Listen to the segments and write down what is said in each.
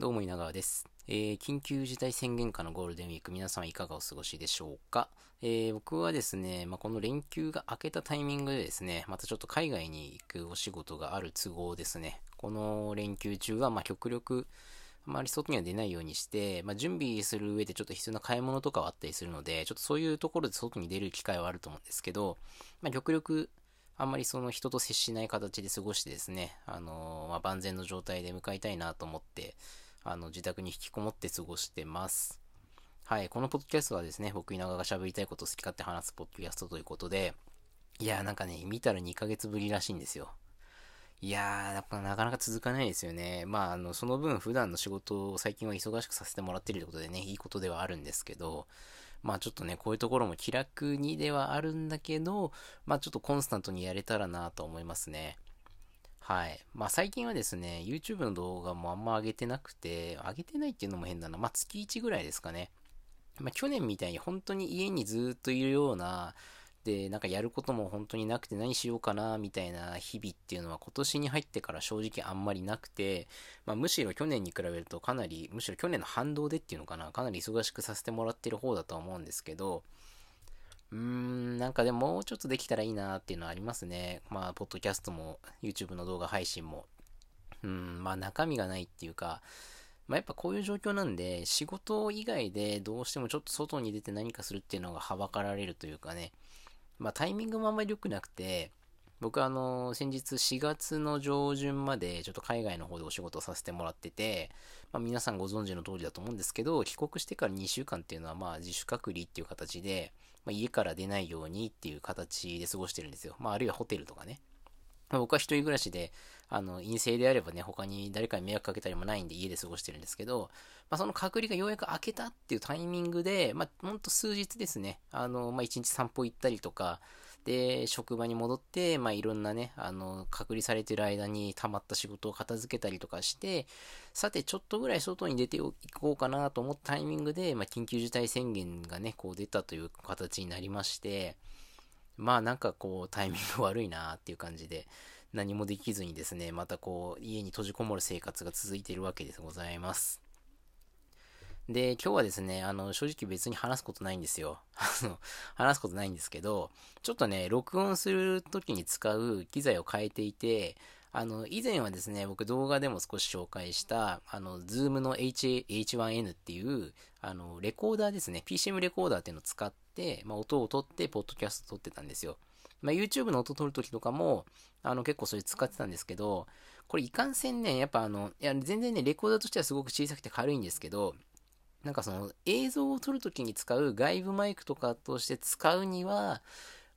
どうも稲川です、えー、緊急事態宣言下のゴールデンウィーク、皆さんいかがお過ごしでしょうか、えー、僕はですね、まあ、この連休が明けたタイミングでですね、またちょっと海外に行くお仕事がある都合ですね。この連休中は、ま極力、あまり外には出ないようにして、まあ、準備する上でちょっと必要な買い物とかはあったりするので、ちょっとそういうところで外に出る機会はあると思うんですけど、まあ、極力、あんまりその人と接しない形で過ごしてですね、あのー、まあ、万全の状態で向かいたいなと思って、あの、自宅に引きこもって過ごしてます。はい、このポッドキャストはですね、僕稲川が喋りたいことを好き勝手話すポッドキャストということで、いやーなんかね、見たら2ヶ月ぶりらしいんですよ。いやー、やっぱなかなか続かないですよね。まあ、あの、その分普段の仕事を最近は忙しくさせてもらってるってことでね、いいことではあるんですけど、まあちょっとね、こういうところも気楽にではあるんだけど、まあちょっとコンスタントにやれたらなと思いますね。はい。まあ最近はですね、YouTube の動画もあんま上げてなくて、上げてないっていうのも変だな。まあ月1ぐらいですかね。まあ去年みたいに本当に家にずっといるような、で、なんかやることも本当になくて何しようかな、みたいな日々っていうのは今年に入ってから正直あんまりなくて、まあむしろ去年に比べるとかなり、むしろ去年の反動でっていうのかな、かなり忙しくさせてもらってる方だとは思うんですけど、うーん、なんかでももうちょっとできたらいいなっていうのはありますね。まあ、ポッドキャストも、YouTube の動画配信も。うん、まあ中身がないっていうか、まあやっぱこういう状況なんで、仕事以外でどうしてもちょっと外に出て何かするっていうのがはばかられるというかね。まあタイミングもあんまり良くなくて、僕あの、先日4月の上旬までちょっと海外の方でお仕事させてもらってて、まあ皆さんご存知の通りだと思うんですけど、帰国してから2週間っていうのはまあ自主隔離っていう形で、まあ、家から出ないようにっていう形で過ごしてるんですよ。まああるいはホテルとかね。まあ、僕は一人暮らしで、あの、陰性であればね、他に誰かに迷惑かけたりもないんで家で過ごしてるんですけど、まあ、その隔離がようやく明けたっていうタイミングで、まあ、ほんと数日ですね、あの、まあ、一日散歩行ったりとか、で、職場に戻って、まあ、いろんなね、あの、隔離されてる間に溜まった仕事を片付けたりとかして、さて、ちょっとぐらい外に出ていこうかなと思ったタイミングで、まあ、緊急事態宣言がね、こう出たという形になりまして、まあ、なんかこう、タイミング悪いなっていう感じで、何もできずにですね、またこう、家に閉じこもる生活が続いているわけでございます。で、今日はですね、あの、正直別に話すことないんですよ。あの、話すことないんですけど、ちょっとね、録音する時に使う機材を変えていて、あの、以前はですね、僕動画でも少し紹介した、あの、ズームの H、H1N っていう、あの、レコーダーですね、PCM レコーダーっていうのを使って、まあ、音を取って、ポッドキャスト撮ってたんですよ。まあ、YouTube の音撮るときとかも、あの、結構それ使ってたんですけど、これいかんせんね、やっぱあの、いや、全然ね、レコーダーとしてはすごく小さくて軽いんですけど、なんかその映像を撮るときに使う外部マイクとかとして使うには、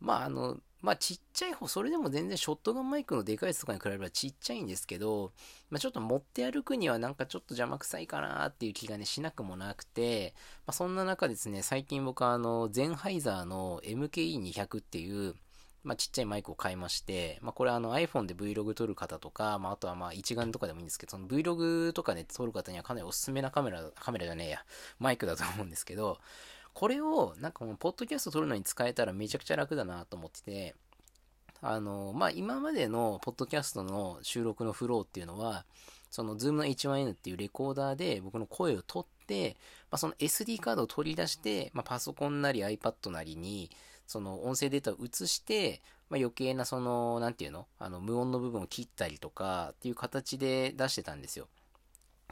まああの、まあちっちゃい方、それでも全然ショットガンマイクのでかいやつとかに比べればちっちゃいんですけど、まあちょっと持って歩くにはなんかちょっと邪魔くさいかなっていう気がね、しなくもなくて、まあそんな中ですね、最近僕あの、ゼンハイザーの MKE200 っていう、まあ、ちっちゃいマイクを買いまして、まあ、これあの iPhone で Vlog 撮る方とか、まあ、あとはまあ一眼とかでもいいんですけど、その Vlog とかで撮る方にはかなりおすすめなカメラ、カメラじゃねえや、マイクだと思うんですけど、これをなんかもう、ポッドキャスト撮るのに使えたらめちゃくちゃ楽だなと思ってて、あの、まあ、今までのポッドキャストの収録のフローっていうのは、その Zoom の H1N っていうレコーダーで僕の声を取って、まあ、その SD カードを取り出して、まあ、パソコンなり iPad なりに、その音声データを移して、まあ、余計なその、なんていうの？あの、無音の部分を切ったりとかっていう形で出してたんですよ。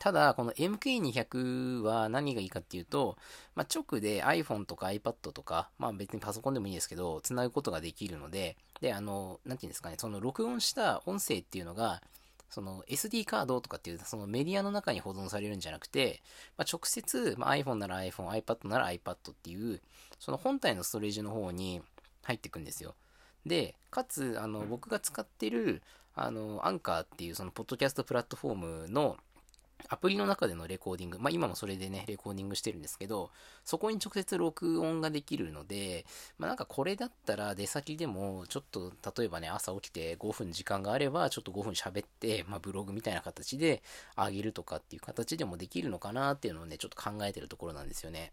ただ、この MK200 は何がいいかっていうと、まあ、直で iPhone とか iPad とか、まあ別にパソコンでもいいですけど、繋ぐことができるので、で、あの、なんていうんですかね、その録音した音声っていうのが、その SD カードとかっていうそのメディアの中に保存されるんじゃなくて、まあ、直接、まあ、iPhone なら iPhone、iPad なら iPad っていう、その本体のストレージの方に入っていくんですよ。で、かつ、あの、僕が使ってる、あの、アンカーっていうそのポッドキャストプラットフォームのアプリの中でのレコーディング、まあ今もそれでね、レコーディングしてるんですけど、そこに直接録音ができるので、まあなんかこれだったら出先でも、ちょっと例えばね、朝起きて5分時間があれば、ちょっと5分喋って、まあブログみたいな形であげるとかっていう形でもできるのかなっていうのをね、ちょっと考えてるところなんですよね。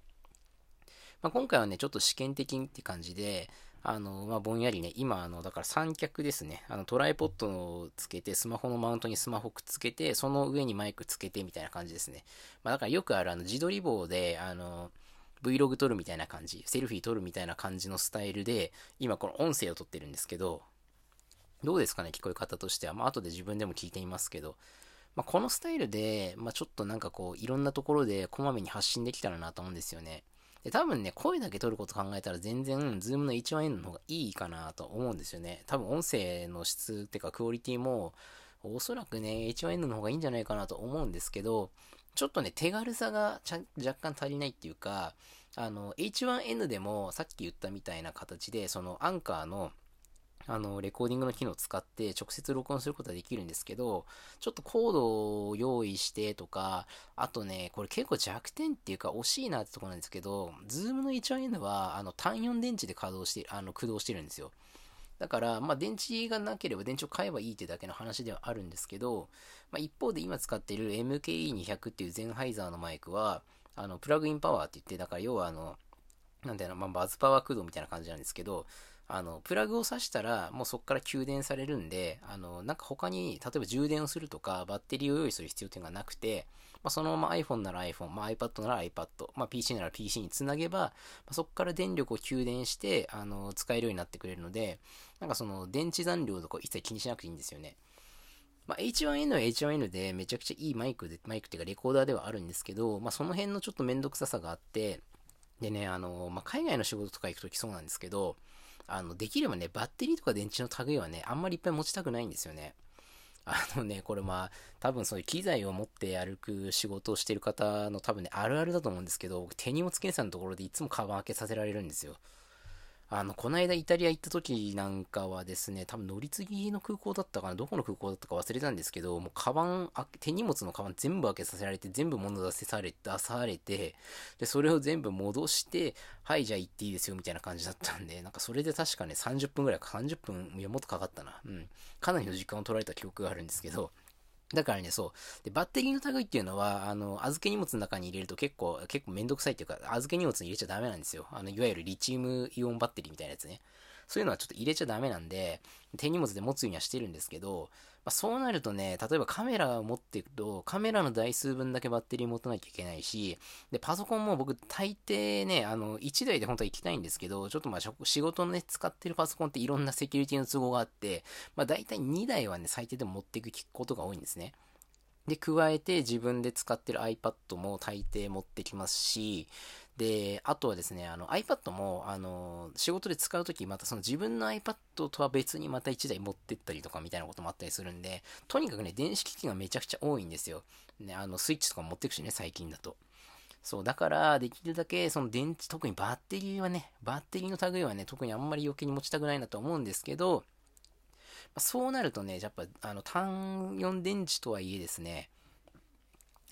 まあ、今回はね、ちょっと試験的って感じで、あの、まあ、ぼんやりね、今、あの、だから三脚ですね。あの、トライポッドをつけて、スマホのマウントにスマホくっつけて、その上にマイクつけてみたいな感じですね。まあ、だからよくある、あの、自撮り棒で、あの、Vlog 撮るみたいな感じ、セルフィー撮るみたいな感じのスタイルで、今この音声を撮ってるんですけど、どうですかね、聞こえ方としては。まあ、後で自分でも聞いてみますけど、まあ、このスタイルで、まあ、ちょっとなんかこう、いろんなところでこまめに発信できたらなと思うんですよね。で、多分ね、声だけ録ること考えたら全然、ズームの H1N の方がいいかなと思うんですよね。多分音声の質っていうかクオリティも、おそらくね、H1N の方がいいんじゃないかなと思うんですけど、ちょっとね、手軽さが若干足りないっていうか、あの、H1N でもさっき言ったみたいな形で、そのアンカーのあの、レコーディングの機能を使って直接録音することはできるんですけど、ちょっとコードを用意してとか、あとね、これ結構弱点っていうか惜しいなってとこなんですけど、ズームの H1N は、あの、単4電池で稼働して、あの、駆動してるんですよ。だから、まあ、電池がなければ電池を買えばいいってだけの話ではあるんですけど、まあ、一方で今使ってる MKE200 っていうゼンハイザーのマイクは、あの、プラグインパワーって言って、だから要はあの、なんだろうまあ、バズパワー駆動みたいな感じなんですけど、あの、プラグを挿したら、もうそこから給電されるんで、あの、なんか他に、例えば充電をするとか、バッテリーを用意する必要っていうのがなくて、まあ、そのまま iPhone なら iPhone、まあ、iPad なら iPad、まあ、PC なら PC につなげば、まあ、そこから電力を給電して、あの、使えるようになってくれるので、なんかその、電池残量とか一切気にしなくていいんですよね。まあ、H1N は H1N でめちゃくちゃいいマイクで、マイクっていうかレコーダーではあるんですけど、まあ、その辺のちょっとめんどくささがあって、でね、あの、まあ、海外の仕事とか行くときそうなんですけど、あの、できればね、バッテリーとか電池の類はね、あんまりいっぱい持ちたくないんですよね。あのね、これまあ、多分そういう機材を持って歩く仕事をしてる方の多分ね、あるあるだと思うんですけど、手荷物検査のところでいつもカバン開けさせられるんですよ。あの、この間イタリア行った時なんかはですね、多分乗り継ぎの空港だったかな、どこの空港だったか忘れたんですけど、もうカバン、手荷物のカバン全部開けさせられて、全部物出せされ、出されて、で、それを全部戻して、はい、じゃあ行っていいですよ、みたいな感じだったんで、なんかそれで確かね、30分ぐらいか、30分、いや、もっとかかったな。うん。かなりの時間を取られた記憶があるんですけど、だからね、そう。で、バッテリーの類っていうのは、あの、預け荷物の中に入れると結構、結構めんどくさいっていうか、預け荷物に入れちゃダメなんですよ。あの、いわゆるリチウムイオンバッテリーみたいなやつね。そういうのはちょっと入れちゃダメなんで、手荷物で持つようにはしてるんですけど、まあ、そうなるとね、例えばカメラを持っていくと、カメラの台数分だけバッテリー持たなきゃいけないし、で、パソコンも僕大抵ね、あの、1台で本当は行きたいんですけど、ちょっとまあ仕事のね、使ってるパソコンっていろんなセキュリティの都合があって、まあ大体2台はね、最低でも持っていくことが多いんですね。で、加えて自分で使ってる iPad も大抵持ってきますし、で、あとはですね、あの iPad も、あの、仕事で使うとき、またその自分の iPad とは別にまた1台持ってったりとかみたいなこともあったりするんで、とにかくね、電子機器がめちゃくちゃ多いんですよ。ね、あの、スイッチとか持ってくしね、最近だと。そう、だから、できるだけ、その電池、特にバッテリーはね、バッテリーの類はね、特にあんまり余計に持ちたくないなと思うんですけど、そうなるとね、やっぱ、あの、単4電池とはいえですね、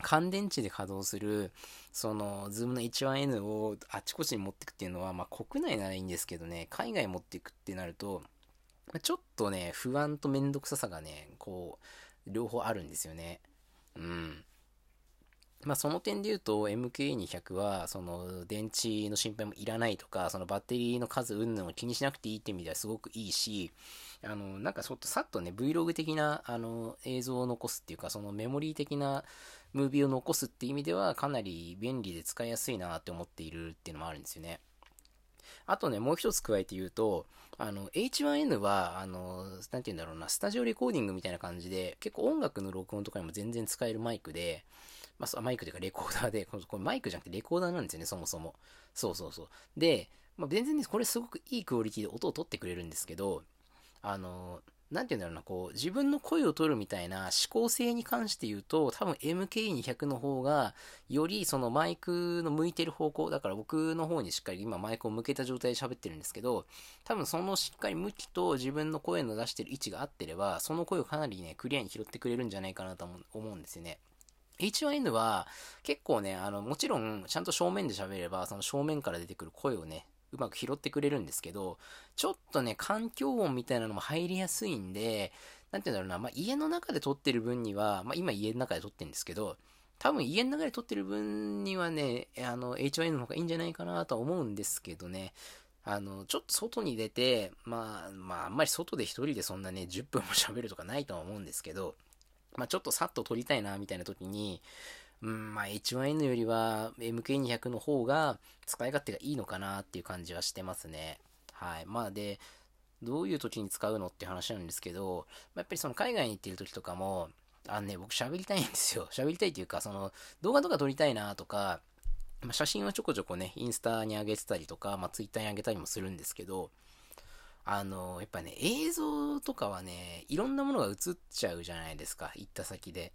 乾電池で稼働する、その、ズームの H1N をあちこちに持っていくっていうのは、まあ、国内ならいいんですけどね、海外持っていくってなると、ちょっとね、不安とめんどくささがね、こう、両方あるんですよね。うん。まあ、その点で言うと MK200 はその電池の心配もいらないとかそのバッテリーの数云々を気にしなくていいって意味ではすごくいいしあのなんかちょっとさっとね Vlog 的なあの映像を残すっていうかそのメモリー的なムービーを残すっていう意味ではかなり便利で使いやすいなって思っているっていうのもあるんですよね。あとね、もう一つ加えて言うと、あの、H1N は、あの、なて言うんだろうな、スタジオレコーディングみたいな感じで、結構音楽の録音とかにも全然使えるマイクで、まあ、マイクというかレコーダーで、これマイクじゃなくてレコーダーなんですよね、そもそも。そうそうそう。で、まあ、全然ね、これすごくいいクオリティで音を取ってくれるんですけど、あの、なんて言うんだろうな、こう、自分の声を取るみたいな思考性に関して言うと、多分 MK200 の方が、よりそのマイクの向いてる方向、だから僕の方にしっかり今マイクを向けた状態で喋ってるんですけど、多分そのしっかり向きと自分の声の出してる位置が合ってれば、その声をかなりね、クリアに拾ってくれるんじゃないかなと思うんですよね。H1N は結構ね、あの、もちろんちゃんと正面で喋れば、その正面から出てくる声をね、うまく拾ってくれるんですけど、ちょっとね、環境音みたいなのも入りやすいんで、なんて言うんだろうな、まあ、家の中で撮ってる分には、まあ、今家の中で撮ってるんですけど、多分家の中で撮ってる分にはね、あの、HYN の方がいいんじゃないかなとは思うんですけどね。あの、ちょっと外に出て、まあ、まあ、あんまり外で一人でそんなね、10分も喋るとかないとは思うんですけど、まあ、ちょっとさっと撮りたいな、みたいな時に、うん、まあ、H1N よりは MK200 の方が使い勝手がいいのかなっていう感じはしてますね。はい。まあ、で、どういう時に使うのって話なんですけど、やっぱりその海外に行ってる時とかも、あのね、僕喋りたいんですよ。喋りたいっていうか、その動画とか撮りたいなとか、まあ、写真はちょこちょこね、インスタに上げてたりとか、まあ、ツイッターに上げたりもするんですけど、あの、やっぱね、映像とかはね、いろんなものが映っちゃうじゃないですか、行った先で。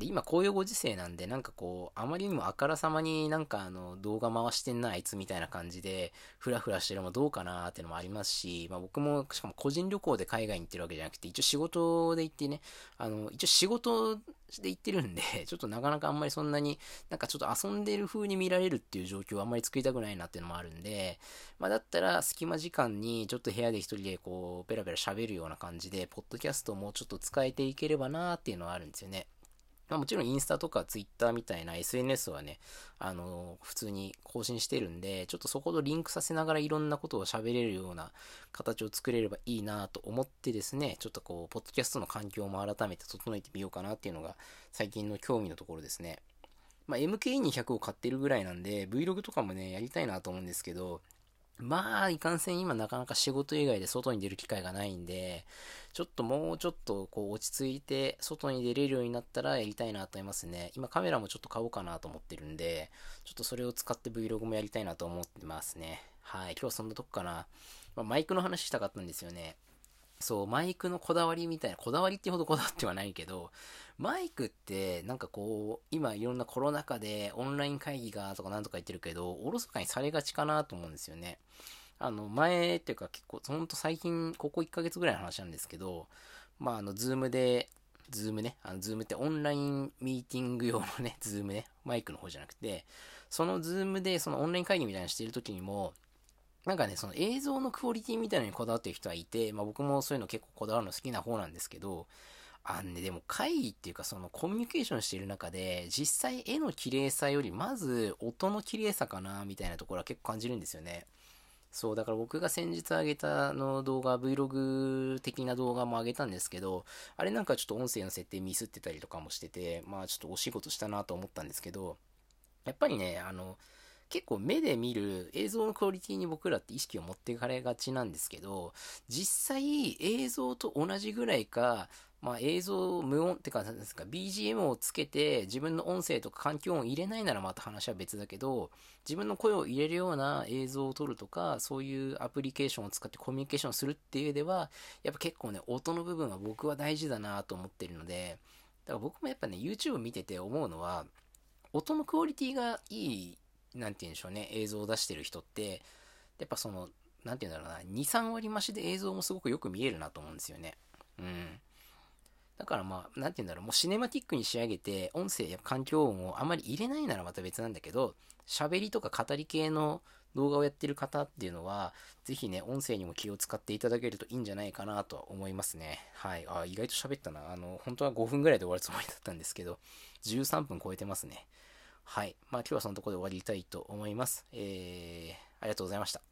で、今こういうご時世なんで、なんかこう、あまりにもあからさまになんかあの、動画回してんな、あいつみたいな感じで、ふらふらしてるのもどうかなーっていうのもありますし、まあ僕も、しかも個人旅行で海外に行ってるわけじゃなくて、一応仕事で行ってね、あの、一応仕事で行ってるんで、ちょっとなかなかあんまりそんなに、なんかちょっと遊んでる風に見られるっていう状況はあんまり作りたくないなっていうのもあるんで、まあだったら隙間時間にちょっと部屋で一人でこう、ペラペラ喋るような感じで、ポッドキャストもちょっと使えていければなーっていうのはあるんですよね。まあ、もちろんインスタとかツイッターみたいな SNS はね、あの、普通に更新してるんで、ちょっとそことリンクさせながらいろんなことを喋れるような形を作れればいいなと思ってですね、ちょっとこう、ポッドキャストの環境も改めて整えてみようかなっていうのが最近の興味のところですね。まあ、MK200 を買ってるぐらいなんで、Vlog とかもね、やりたいなと思うんですけど、まあ、いかんせん今なかなか仕事以外で外に出る機会がないんで、ちょっともうちょっとこう落ち着いて外に出れるようになったらやりたいなと思いますね。今カメラもちょっと買おうかなと思ってるんで、ちょっとそれを使って Vlog もやりたいなと思ってますね。はい、今日はそんなとこかな。まあ、マイクの話したかったんですよね。そう、マイクのこだわりみたいな、こだわりってほどこだわってはないけど、マイクってなんかこう、今いろんなコロナ禍でオンライン会議がとかなんとか言ってるけど、おろそかにされがちかなと思うんですよね。あの、前っていうか結構、ほんと最近、ここ1ヶ月ぐらいの話なんですけど、まあ、あの、ズームで、ズームね、あの、ズームってオンラインミーティング用のね、ズームね、マイクの方じゃなくて、そのズームで、そのオンライン会議みたいなのしてる時にも、なんかね、その映像のクオリティみたいなのにこだわってる人はいて、まあ僕もそういうの結構こだわるの好きな方なんですけど、あんね、でも会議っていうかそのコミュニケーションしている中で、実際絵の綺麗さよりまず音の綺麗さかな、みたいなところは結構感じるんですよね。そう、だから僕が先日上げたの動画、Vlog 的な動画も上げたんですけど、あれなんかちょっと音声の設定ミスってたりとかもしてて、まあちょっとお仕事したなと思ったんですけど、やっぱりね、あの、結構目で見る映像のクオリティに僕らって意識を持っていかれがちなんですけど、実際映像と同じぐらいか、まあ映像無音ってか、なんですか、BGM をつけて自分の音声とか環境音入れないならまた話は別だけど、自分の声を入れるような映像を撮るとか、そういうアプリケーションを使ってコミュニケーションするっていうでは、やっぱ結構ね、音の部分は僕は大事だなと思ってるので、だから僕もやっぱね、YouTube 見てて思うのは、音のクオリティがいい、なんて言うんでしょうね、映像を出してる人って、やっぱその、なんて言うんだろうな、2、3割増しで映像もすごくよく見えるなと思うんですよね。うん。だからまあ、なんて言うんだろう、もうシネマティックに仕上げて、音声や環境音をあまり入れないならまた別なんだけど、喋りとか語り系の動画をやってる方っていうのは、ぜひね、音声にも気を使っていただけるといいんじゃないかなとは思いますね。はい。あ、意外と喋ったな。あの、本当は5分ぐらいで終わるつもりだったんですけど、13分超えてますね。はい。まあ今日はそのところで終わりたいと思います。えー、ありがとうございました。